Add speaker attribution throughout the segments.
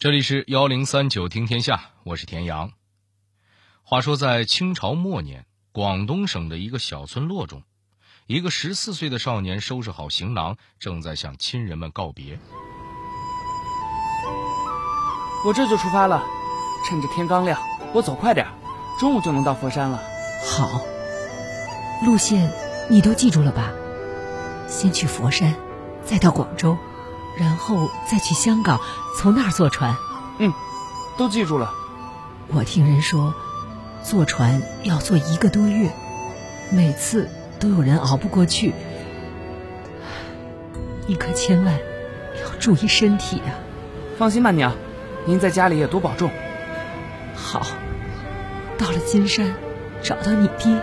Speaker 1: 这里是幺零三九听天下，我是田阳。话说，在清朝末年，广东省的一个小村落中，一个十四岁的少年收拾好行囊，正在向亲人们告别。
Speaker 2: 我这就出发了，趁着天刚亮，我走快点，中午就能到佛山了。
Speaker 3: 好，路线你都记住了吧？先去佛山，再到广州。然后再去香港，从那儿坐船。
Speaker 2: 嗯，都记住了。
Speaker 3: 我听人说，坐船要坐一个多月，每次都有人熬不过去。你可千万要注意身体呀！
Speaker 2: 放心吧，娘，您在家里也多保重。
Speaker 3: 好，到了金山，找到你爹，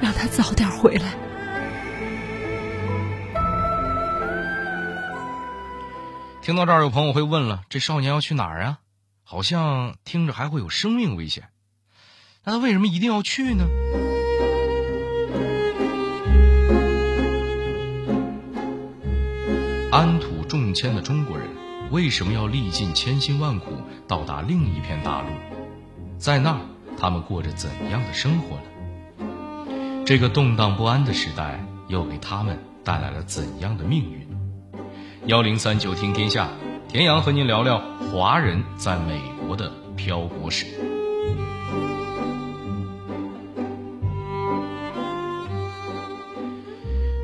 Speaker 3: 让他早点回来。
Speaker 1: 听到这儿，有朋友会问了：这少年要去哪儿啊？好像听着还会有生命危险。那他为什么一定要去呢？安土重迁的中国人为什么要历尽千辛万苦到达另一片大陆？在那儿，他们过着怎样的生活呢？这个动荡不安的时代又给他们带来了怎样的命运？幺零三九听天下，田阳和您聊聊华人在美国的漂泊史。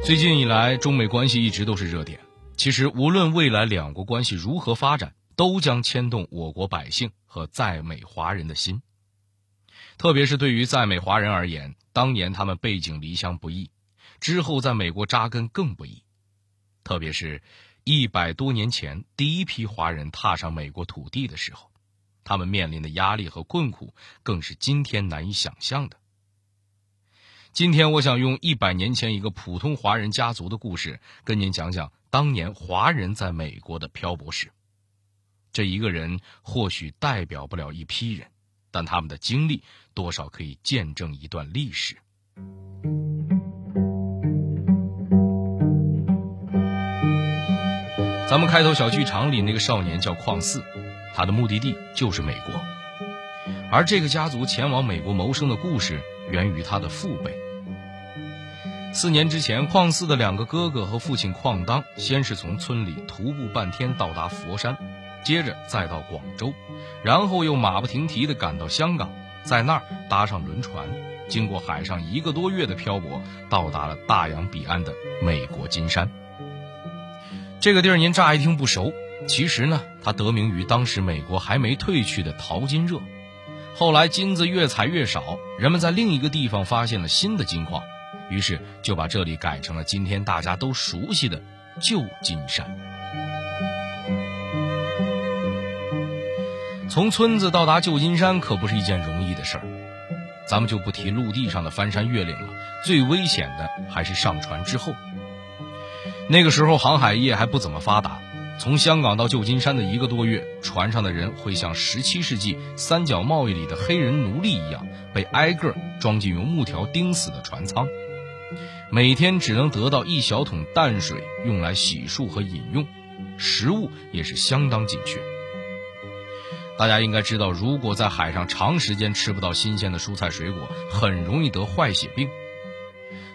Speaker 1: 最近以来，中美关系一直都是热点。其实，无论未来两国关系如何发展，都将牵动我国百姓和在美华人的心。特别是对于在美华人而言，当年他们背井离乡不易，之后在美国扎根更不易。特别是。一百多年前，第一批华人踏上美国土地的时候，他们面临的压力和困苦，更是今天难以想象的。今天，我想用一百年前一个普通华人家族的故事，跟您讲讲当年华人在美国的漂泊史。这一个人或许代表不了一批人，但他们的经历，多少可以见证一段历史。咱们开头小剧场里那个少年叫邝四，他的目的地就是美国，而这个家族前往美国谋生的故事源于他的父辈。四年之前，邝四的两个哥哥和父亲邝当，先是从村里徒步半天到达佛山，接着再到广州，然后又马不停蹄地赶到香港，在那儿搭上轮船，经过海上一个多月的漂泊，到达了大洋彼岸的美国金山。这个地儿您乍一听不熟，其实呢，它得名于当时美国还没退去的淘金热。后来金子越采越少，人们在另一个地方发现了新的金矿，于是就把这里改成了今天大家都熟悉的旧金山。从村子到达旧金山可不是一件容易的事儿，咱们就不提陆地上的翻山越岭了，最危险的还是上船之后。那个时候航海业还不怎么发达，从香港到旧金山的一个多月，船上的人会像17世纪三角贸易里的黑人奴隶一样，被挨个装进用木条钉死的船舱，每天只能得到一小桶淡水用来洗漱和饮用，食物也是相当紧缺。大家应该知道，如果在海上长时间吃不到新鲜的蔬菜水果，很容易得坏血病。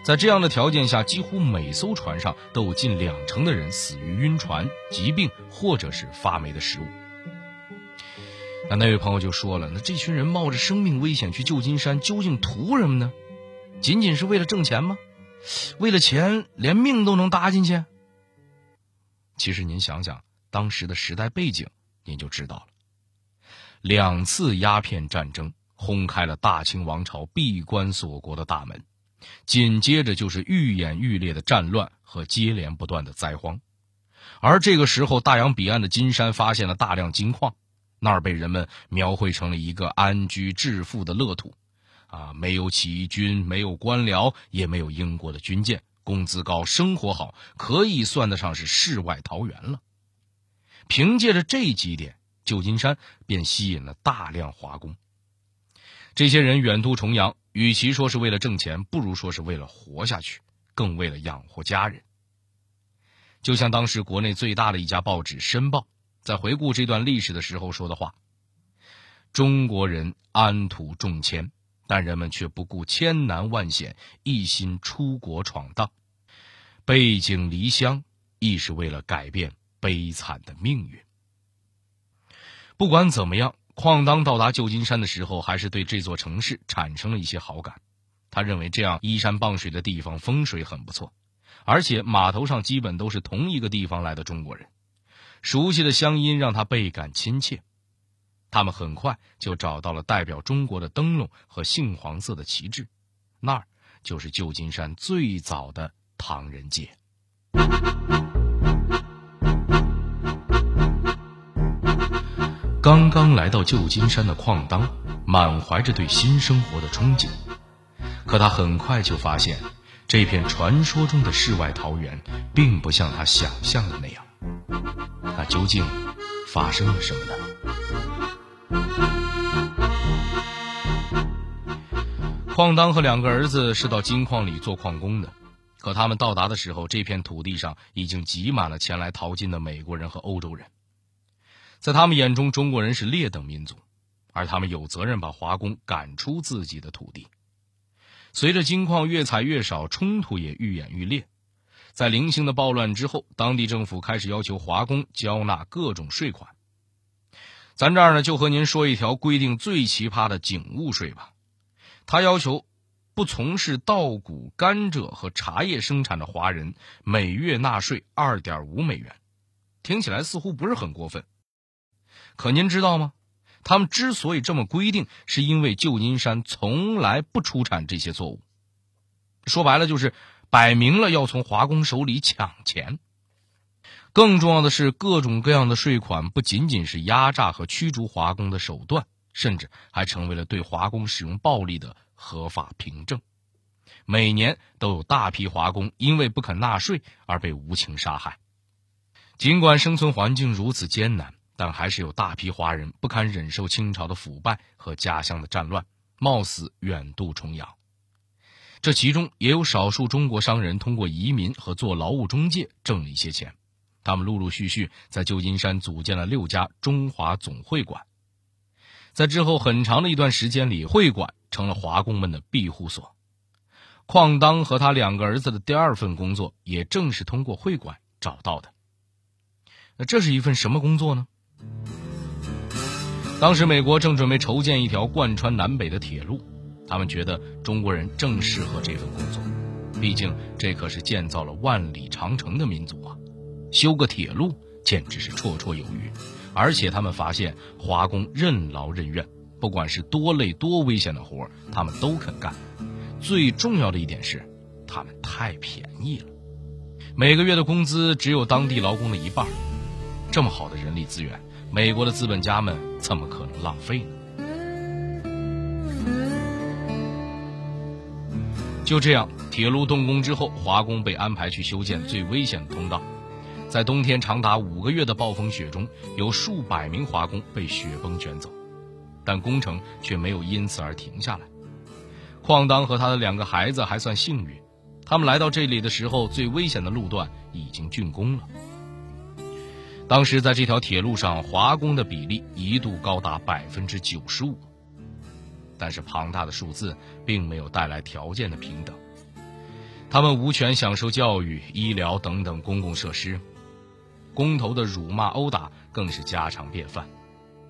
Speaker 1: 在这样的条件下，几乎每艘船上都有近两成的人死于晕船、疾病或者是发霉的食物。那那位朋友就说了：“那这群人冒着生命危险去旧金山，究竟图什么呢？仅仅是为了挣钱吗？为了钱连命都能搭进去？”其实您想想当时的时代背景，您就知道了。两次鸦片战争轰开了大清王朝闭关锁国的大门。紧接着就是愈演愈烈的战乱和接连不断的灾荒，而这个时候，大洋彼岸的金山发现了大量金矿，那儿被人们描绘成了一个安居致富的乐土，啊，没有起义军，没有官僚，也没有英国的军舰，工资高，生活好，可以算得上是世外桃源了。凭借着这几点，旧金山便吸引了大量华工。这些人远渡重洋，与其说是为了挣钱，不如说是为了活下去，更为了养活家人。就像当时国内最大的一家报纸《申报》，在回顾这段历史的时候说的话：“中国人安土重迁，但人们却不顾千难万险，一心出国闯荡，背井离乡，亦是为了改变悲惨的命运。”不管怎么样，邝当到达旧金山的时候，还是对这座城市产生了一些好感。他认为这样依山傍水的地方风水很不错，而且码头上基本都是同一个地方来的中国人，熟悉的乡音让他倍感亲切。他们很快就找到了代表中国的灯笼和杏黄色的旗帜，那儿就是旧金山最早的唐人街。刚刚来到旧金山的矿当，满怀着对新生活的憧憬，可他很快就发现，这片传说中的世外桃源，并不像他想象的那样。那究竟发生了什么呢？矿当和两个儿子是到金矿里做矿工的，可他们到达的时候，这片土地上已经挤满了前来淘金的美国人和欧洲人。在他们眼中，中国人是劣等民族，而他们有责任把华工赶出自己的土地。随着金矿越采越少，冲突也愈演愈烈。在零星的暴乱之后，当地政府开始要求华工交纳各种税款。咱这儿呢，就和您说一条规定最奇葩的警务税吧。他要求，不从事稻谷、甘蔗和茶叶生产的华人每月纳税二点五美元。听起来似乎不是很过分。可您知道吗？他们之所以这么规定，是因为旧金山从来不出产这些作物。说白了，就是摆明了要从华工手里抢钱。更重要的是，各种各样的税款不仅仅是压榨和驱逐华工的手段，甚至还成为了对华工使用暴力的合法凭证。每年都有大批华工因为不肯纳税而被无情杀害。尽管生存环境如此艰难。但还是有大批华人不堪忍受清朝的腐败和家乡的战乱，冒死远渡重洋。这其中也有少数中国商人通过移民和做劳务中介挣了一些钱，他们陆陆续续在旧金山组建了六家中华总会馆。在之后很长的一段时间里，会馆成了华工们的庇护所。邝当和他两个儿子的第二份工作，也正是通过会馆找到的。那这是一份什么工作呢？当时，美国正准备筹建一条贯穿南北的铁路，他们觉得中国人正适合这份工作，毕竟这可是建造了万里长城的民族啊，修个铁路简直是绰绰有余。而且他们发现华工任劳任怨，不管是多累多危险的活他们都肯干。最重要的一点是，他们太便宜了，每个月的工资只有当地劳工的一半。这么好的人力资源。美国的资本家们怎么可能浪费呢？就这样，铁路动工之后，华工被安排去修建最危险的通道。在冬天长达五个月的暴风雪中，有数百名华工被雪崩卷走，但工程却没有因此而停下来。矿当和他的两个孩子还算幸运，他们来到这里的时候，最危险的路段已经竣工了。当时在这条铁路上，华工的比例一度高达百分之九十五。但是庞大的数字并没有带来条件的平等，他们无权享受教育、医疗等等公共设施，工头的辱骂、殴打更是家常便饭。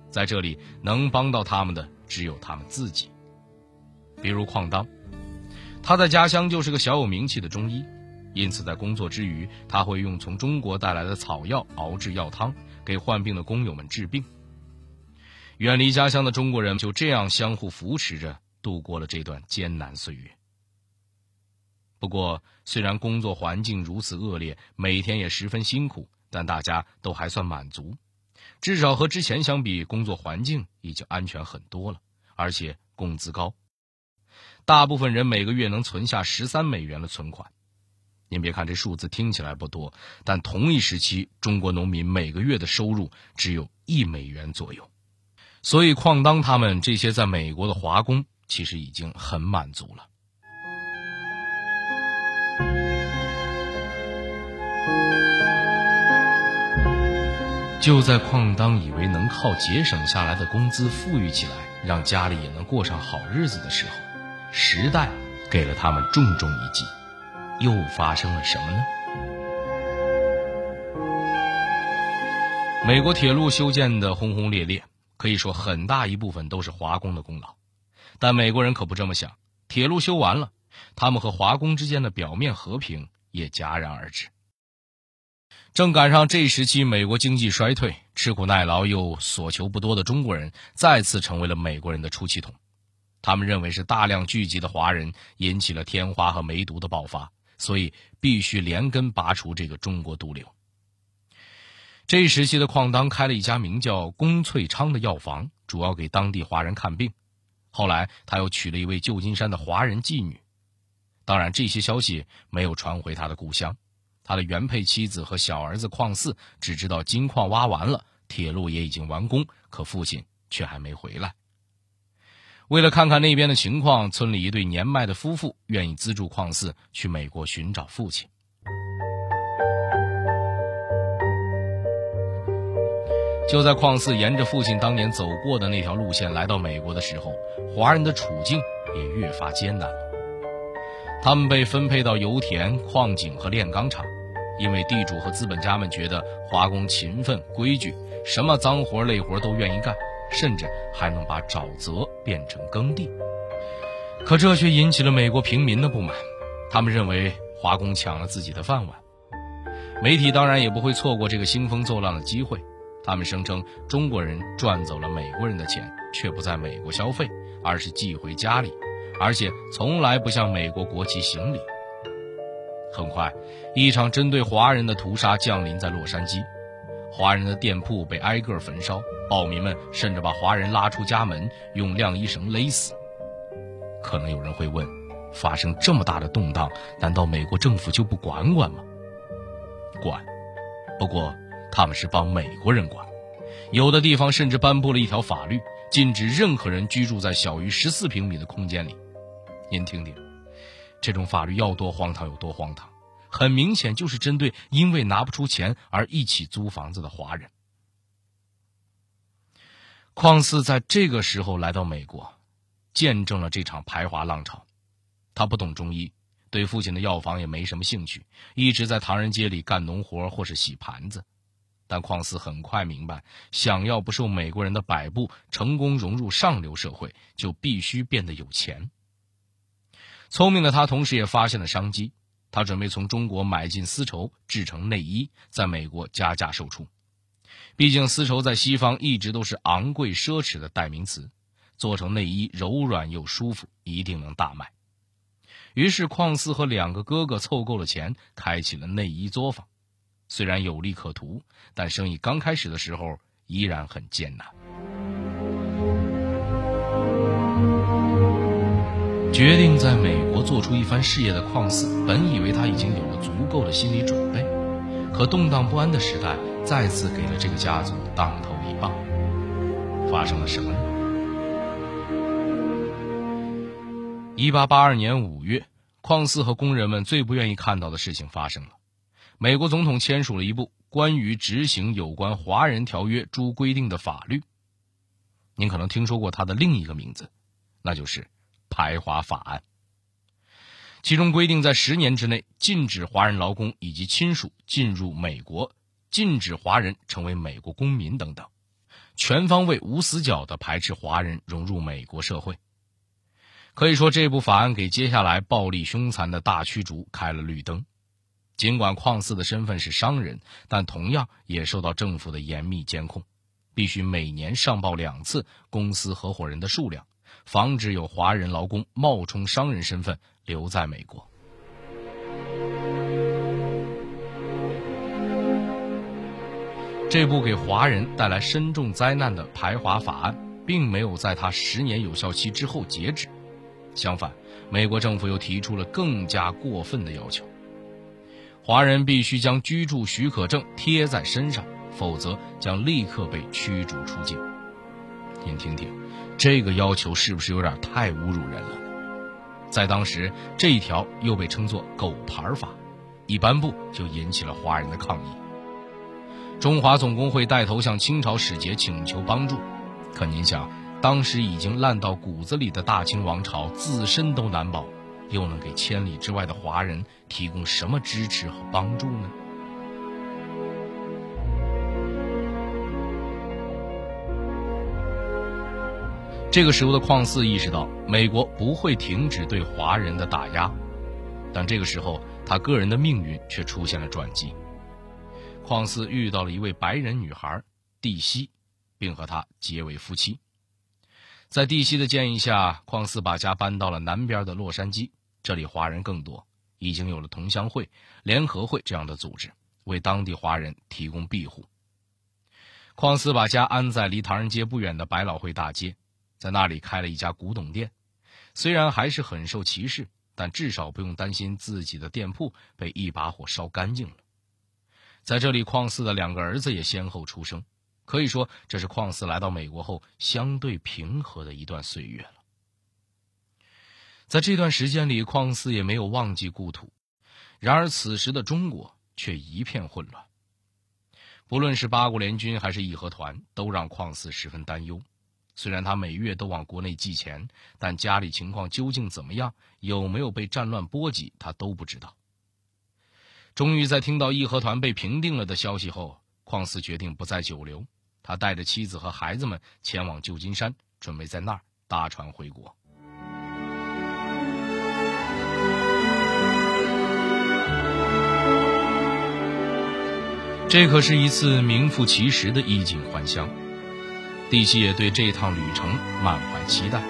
Speaker 1: 在这里，能帮到他们的只有他们自己。比如矿当，他在家乡就是个小有名气的中医。因此，在工作之余，他会用从中国带来的草药熬制药汤，给患病的工友们治病。远离家乡的中国人就这样相互扶持着度过了这段艰难岁月。不过，虽然工作环境如此恶劣，每天也十分辛苦，但大家都还算满足，至少和之前相比，工作环境已经安全很多了，而且工资高，大部分人每个月能存下十三美元的存款。您别看这数字听起来不多，但同一时期，中国农民每个月的收入只有一美元左右，所以矿当他们这些在美国的华工其实已经很满足了。就在矿当以为能靠节省下来的工资富裕起来，让家里也能过上好日子的时候，时代给了他们重重一击。又发生了什么呢？美国铁路修建的轰轰烈烈，可以说很大一部分都是华工的功劳。但美国人可不这么想，铁路修完了，他们和华工之间的表面和平也戛然而止。正赶上这时期，美国经济衰退，吃苦耐劳又所求不多的中国人，再次成为了美国人的出气筒。他们认为是大量聚集的华人引起了天花和梅毒的爆发，所以必须连根拔除这个中国毒瘤。这一时期的矿当开了一家名叫龚翠昌的药房，主要给当地华人看病。后来他又娶了一位旧金山的华人妓女。当然，这些消息没有传回他的故乡。他的原配妻子和小儿子邝四只知道金矿挖完了，铁路也已经完工，可父亲却还没回来。为了看看那边的情况，村里一对年迈的夫妇愿意资助邝四去美国寻找父亲。就在邝四沿着父亲当年走过的那条路线来到美国的时候，华人的处境也越发艰难了。他们被分配到油田、矿井和炼钢厂。因为地主和资本家们觉得华工勤奋、规矩，什么脏活累活都愿意干，甚至还能把沼泽变成耕地。可这却引起了美国平民的不满，他们认为华工抢了自己的饭碗。媒体当然也不会错过这个兴风作浪的机会，他们声称中国人赚走了美国人的钱，却不在美国消费，而是寄回家里，而且从来不向美国国旗行礼。很快，一场针对华人的屠杀降临在洛杉矶，华人的店铺被挨个焚烧，暴民们甚至把华人拉出家门，用晾衣绳勒死。可能有人会问：发生这么大的动荡，难道美国政府就不管管吗？管，不过他们是帮美国人管，有的地方甚至颁布了一条法律，禁止任何人居住在小于十四平米的空间里。您听听。这种法律要多荒唐有多荒唐，很明显就是针对因为拿不出钱而一起租房子的华人。况四在这个时候来到美国，见证了这场排华浪潮。他不懂中医，对父亲的药房也没什么兴趣，一直在唐人街里干农活或是洗盘子。但况四很快明白，想要不受美国人的摆布，成功融入上流社会，就必须变得有钱。聪明的他，同时也发现了商机。他准备从中国买进丝绸，制成内衣，在美国加价售出。毕竟丝绸在西方一直都是昂贵奢侈的代名词，做成内衣柔软又舒服，一定能大卖。于是，邝四和两个哥哥凑够了钱，开启了内衣作坊。虽然有利可图，但生意刚开始的时候依然很艰难。决定在美国做出一番事业的邝四，本以为他已经有了足够的心理准备，可动荡不安的时代再次给了这个家族当头一棒。发生了什么呢？一八八二年五月，邝四和工人们最不愿意看到的事情发生了：美国总统签署了一部关于执行有关华人条约诸规定的法律。您可能听说过它的另一个名字，那就是。排华法案，其中规定，在十年之内禁止华人劳工以及亲属进入美国，禁止华人成为美国公民等等，全方位无死角的排斥华人融入美国社会。可以说，这部法案给接下来暴力凶残的大驱逐开了绿灯。尽管矿四的身份是商人，但同样也受到政府的严密监控，必须每年上报两次公司合伙人的数量。防止有华人劳工冒充商人身份留在美国。这部给华人带来深重灾难的排华法案，并没有在他十年有效期之后截止。相反，美国政府又提出了更加过分的要求：华人必须将居住许可证贴在身上，否则将立刻被驱逐出境。您听听。这个要求是不是有点太侮辱人了？在当时，这一条又被称作“狗牌法”，一颁布就引起了华人的抗议。中华总工会带头向清朝使节请求帮助。可您想，当时已经烂到骨子里的大清王朝自身都难保，又能给千里之外的华人提供什么支持和帮助呢？这个时候的矿寺意识到，美国不会停止对华人的打压，但这个时候，他个人的命运却出现了转机。矿寺遇到了一位白人女孩蒂西，并和她结为夫妻。在蒂西的建议下，矿寺把家搬到了南边的洛杉矶，这里华人更多，已经有了同乡会、联合会这样的组织，为当地华人提供庇护。矿寺把家安在离唐人街不远的百老汇大街。在那里开了一家古董店，虽然还是很受歧视，但至少不用担心自己的店铺被一把火烧干净了。在这里，矿四的两个儿子也先后出生，可以说这是矿四来到美国后相对平和的一段岁月了。在这段时间里，矿四也没有忘记故土，然而此时的中国却一片混乱。不论是八国联军还是义和团，都让矿四十分担忧。虽然他每月都往国内寄钱，但家里情况究竟怎么样，有没有被战乱波及，他都不知道。终于在听到义和团被平定了的消息后，矿寺决定不再久留，他带着妻子和孩子们前往旧金山，准备在那儿搭船回国。这可是一次名副其实的衣锦还乡。蒂西也对这趟旅程满怀期待，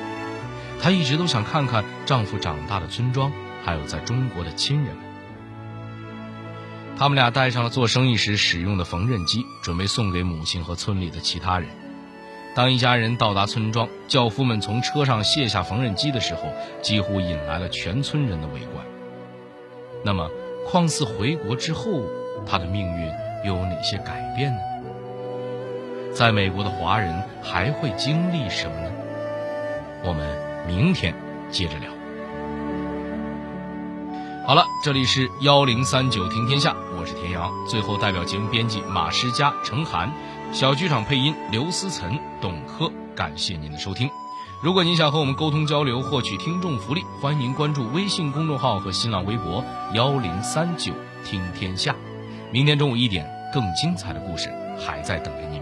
Speaker 1: 她一直都想看看丈夫长大的村庄，还有在中国的亲人们。他们俩带上了做生意时使用的缝纫机，准备送给母亲和村里的其他人。当一家人到达村庄，轿夫们从车上卸下缝纫机的时候，几乎引来了全村人的围观。那么，矿寺回国之后，他的命运又有哪些改变呢？在美国的华人还会经历什么呢？我们明天接着聊。好了，这里是幺零三九听天下，我是田阳。最后，代表节目编辑马诗佳、程涵，小剧场配音刘思岑、董珂，感谢您的收听。如果您想和我们沟通交流，获取听众福利，欢迎关注微信公众号和新浪微博幺零三九听天下。明天中午一点，更精彩的故事还在等着您。